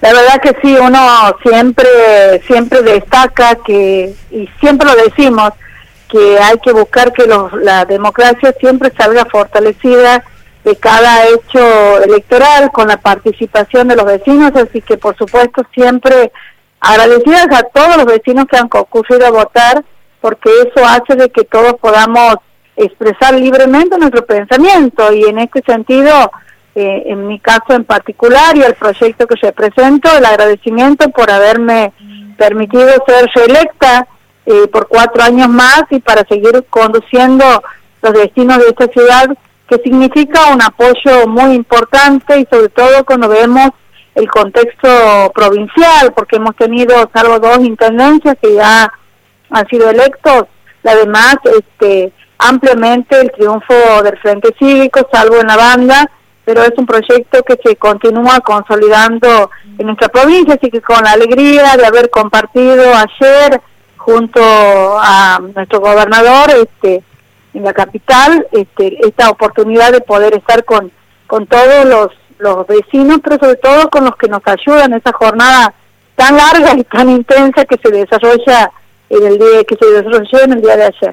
La verdad que sí, uno siempre, siempre destaca que, y siempre lo decimos, que hay que buscar que los, la democracia siempre salga fortalecida de cada hecho electoral con la participación de los vecinos, así que por supuesto siempre agradecidas a todos los vecinos que han concurrido a votar, porque eso hace de que todos podamos expresar libremente nuestro pensamiento. Y en este sentido, eh, en mi caso en particular y el proyecto que represento, el agradecimiento por haberme permitido ser reelecta eh, por cuatro años más y para seguir conduciendo los destinos de esta ciudad, que significa un apoyo muy importante y sobre todo cuando vemos el contexto provincial, porque hemos tenido, salvo dos intendencias que ya han sido electos, además este, ampliamente el triunfo del Frente Cívico, salvo en la banda, pero es un proyecto que se continúa consolidando en nuestra provincia, así que con la alegría de haber compartido ayer junto a nuestro gobernador este, en la capital este, esta oportunidad de poder estar con, con todos los, los vecinos, pero sobre todo con los que nos ayudan en esa jornada tan larga y tan intensa que se desarrolla en el día que se desarrolló en el día de ayer.